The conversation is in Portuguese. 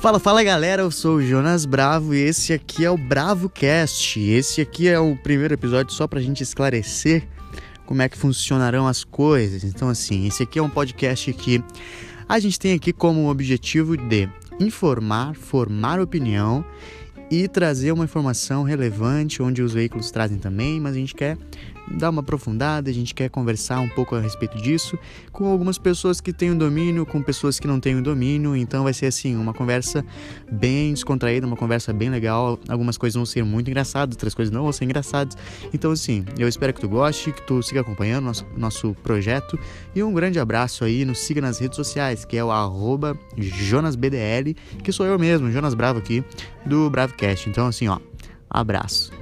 Fala, fala galera, eu sou o Jonas Bravo e esse aqui é o Bravo Cast. Esse aqui é o primeiro episódio só pra gente esclarecer como é que funcionarão as coisas. Então, assim, esse aqui é um podcast que a gente tem aqui como objetivo de informar, formar opinião e trazer uma informação relevante, onde os veículos trazem também, mas a gente quer dar uma aprofundada, a gente quer conversar um pouco a respeito disso com algumas pessoas que têm o domínio, com pessoas que não têm o domínio, então vai ser assim, uma conversa bem descontraída, uma conversa bem legal. Algumas coisas vão ser muito engraçadas, outras coisas não vão ser engraçadas. Então, assim, eu espero que tu goste, que tu siga acompanhando nosso, nosso projeto e um grande abraço aí, nos siga nas redes sociais, que é o JonasBDL, que sou eu mesmo, Jonas Bravo aqui, do Bravocast. Então, assim, ó, abraço.